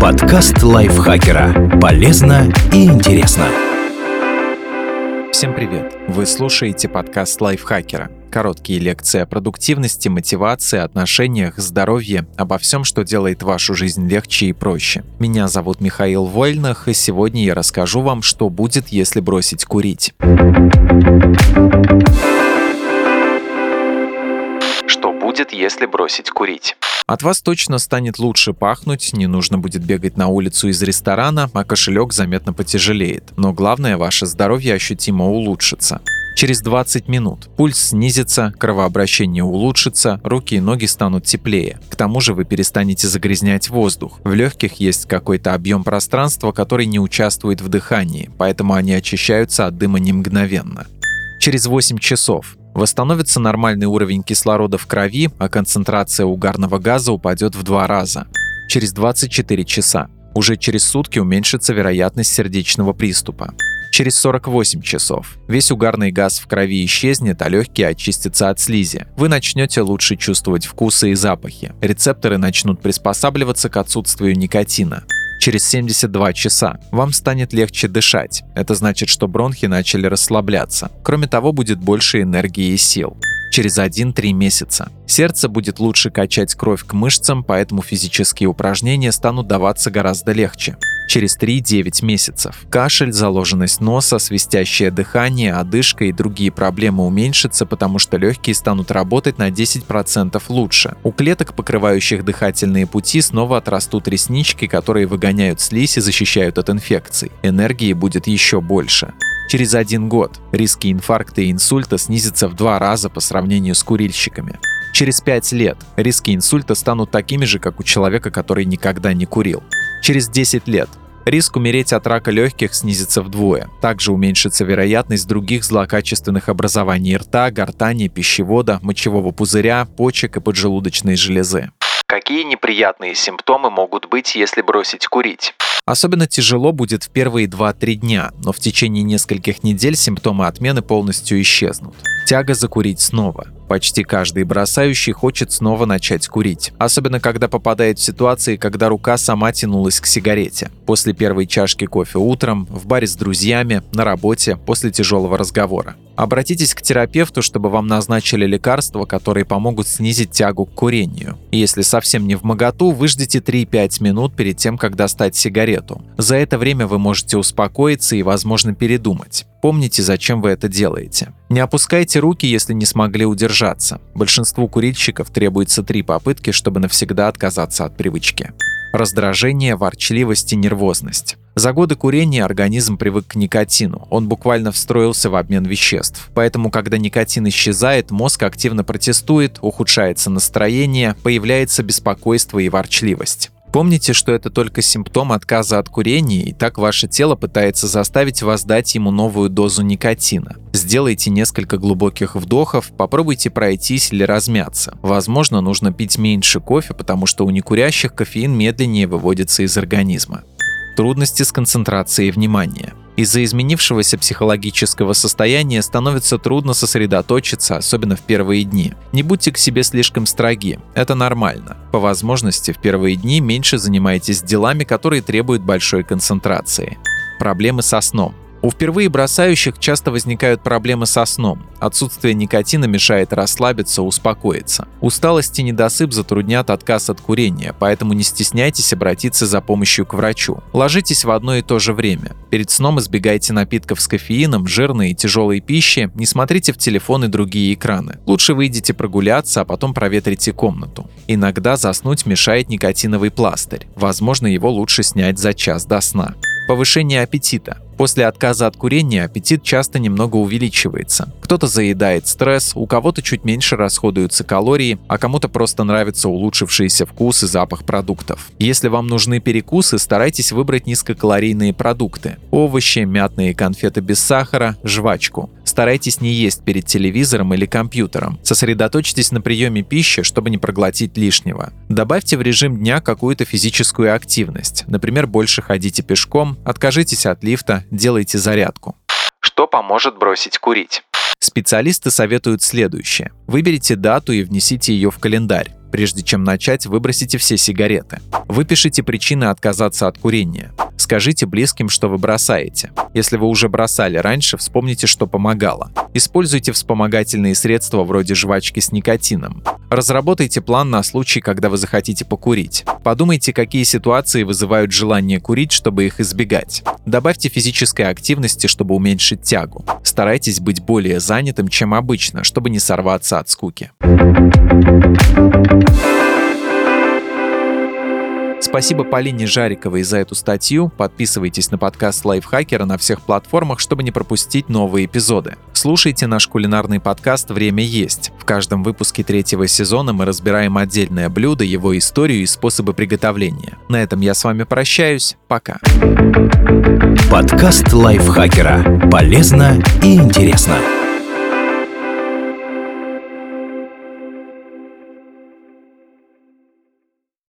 Подкаст лайфхакера. Полезно и интересно. Всем привет! Вы слушаете подкаст лайфхакера. Короткие лекции о продуктивности, мотивации, отношениях, здоровье, обо всем, что делает вашу жизнь легче и проще. Меня зовут Михаил Вольнах, и сегодня я расскажу вам, что будет, если бросить курить. Что будет, если бросить курить? От вас точно станет лучше пахнуть, не нужно будет бегать на улицу из ресторана, а кошелек заметно потяжелеет. Но главное, ваше здоровье ощутимо улучшится. Через 20 минут пульс снизится, кровообращение улучшится, руки и ноги станут теплее. К тому же вы перестанете загрязнять воздух. В легких есть какой-то объем пространства, который не участвует в дыхании, поэтому они очищаются от дыма не мгновенно. Через 8 часов Восстановится нормальный уровень кислорода в крови, а концентрация угарного газа упадет в два раза. Через 24 часа. Уже через сутки уменьшится вероятность сердечного приступа. Через 48 часов весь угарный газ в крови исчезнет, а легкие очистятся от слизи. Вы начнете лучше чувствовать вкусы и запахи. Рецепторы начнут приспосабливаться к отсутствию никотина. Через 72 часа вам станет легче дышать. Это значит, что бронхи начали расслабляться. Кроме того, будет больше энергии и сил через 1-3 месяца. Сердце будет лучше качать кровь к мышцам, поэтому физические упражнения станут даваться гораздо легче. Через 3-9 месяцев кашель, заложенность носа, свистящее дыхание, одышка и другие проблемы уменьшатся, потому что легкие станут работать на 10% лучше. У клеток, покрывающих дыхательные пути, снова отрастут реснички, которые выгоняют слизь и защищают от инфекций. Энергии будет еще больше. Через один год риски инфаркта и инсульта снизятся в два раза по сравнению с курильщиками. Через пять лет риски инсульта станут такими же, как у человека, который никогда не курил. Через 10 лет риск умереть от рака легких снизится вдвое. Также уменьшится вероятность других злокачественных образований рта, гортани, пищевода, мочевого пузыря, почек и поджелудочной железы. Какие неприятные симптомы могут быть, если бросить курить? Особенно тяжело будет в первые 2-3 дня, но в течение нескольких недель симптомы отмены полностью исчезнут. Тяга закурить снова. Почти каждый бросающий хочет снова начать курить. Особенно, когда попадает в ситуации, когда рука сама тянулась к сигарете. После первой чашки кофе утром, в баре с друзьями, на работе, после тяжелого разговора. Обратитесь к терапевту, чтобы вам назначили лекарства, которые помогут снизить тягу к курению. Если совсем не в моготу, выждите 3-5 минут перед тем, как достать сигарету. За это время вы можете успокоиться и, возможно, передумать. Помните, зачем вы это делаете. Не опускайте руки, если не смогли удержаться. Большинству курильщиков требуется три попытки, чтобы навсегда отказаться от привычки. Раздражение, ворчливость и нервозность. За годы курения организм привык к никотину. Он буквально встроился в обмен веществ. Поэтому, когда никотин исчезает, мозг активно протестует, ухудшается настроение, появляется беспокойство и ворчливость. Помните, что это только симптом отказа от курения, и так ваше тело пытается заставить вас дать ему новую дозу никотина. Сделайте несколько глубоких вдохов, попробуйте пройтись или размяться. Возможно, нужно пить меньше кофе, потому что у некурящих кофеин медленнее выводится из организма. Трудности с концентрацией внимания – из-за изменившегося психологического состояния становится трудно сосредоточиться, особенно в первые дни. Не будьте к себе слишком строги, это нормально. По возможности в первые дни меньше занимайтесь делами, которые требуют большой концентрации. Проблемы со сном. У впервые бросающих часто возникают проблемы со сном. Отсутствие никотина мешает расслабиться, успокоиться. Усталость и недосып затруднят отказ от курения, поэтому не стесняйтесь обратиться за помощью к врачу. Ложитесь в одно и то же время. Перед сном избегайте напитков с кофеином, жирной и тяжелой пищи, не смотрите в телефон и другие экраны. Лучше выйдите прогуляться, а потом проветрите комнату. Иногда заснуть мешает никотиновый пластырь. Возможно, его лучше снять за час до сна. Повышение аппетита. После отказа от курения аппетит часто немного увеличивается. Кто-то заедает стресс, у кого-то чуть меньше расходуются калории, а кому-то просто нравится улучшившийся вкус и запах продуктов. Если вам нужны перекусы, старайтесь выбрать низкокалорийные продукты. Овощи, мятные конфеты без сахара, жвачку. Старайтесь не есть перед телевизором или компьютером. Сосредоточьтесь на приеме пищи, чтобы не проглотить лишнего. Добавьте в режим дня какую-то физическую активность. Например, больше ходите пешком, откажитесь от лифта, делайте зарядку. Что поможет бросить курить? Специалисты советуют следующее. Выберите дату и внесите ее в календарь. Прежде чем начать, выбросите все сигареты. Выпишите причины отказаться от курения. Скажите близким, что вы бросаете. Если вы уже бросали раньше, вспомните, что помогало. Используйте вспомогательные средства вроде жвачки с никотином. Разработайте план на случай, когда вы захотите покурить. Подумайте, какие ситуации вызывают желание курить, чтобы их избегать. Добавьте физической активности, чтобы уменьшить тягу. Старайтесь быть более занятым, чем обычно, чтобы не сорваться от скуки. Спасибо Полине Жариковой за эту статью. Подписывайтесь на подкаст Лайфхакера на всех платформах, чтобы не пропустить новые эпизоды. Слушайте наш кулинарный подкаст «Время есть». В каждом выпуске третьего сезона мы разбираем отдельное блюдо, его историю и способы приготовления. На этом я с вами прощаюсь. Пока. Подкаст Лайфхакера. Полезно и интересно.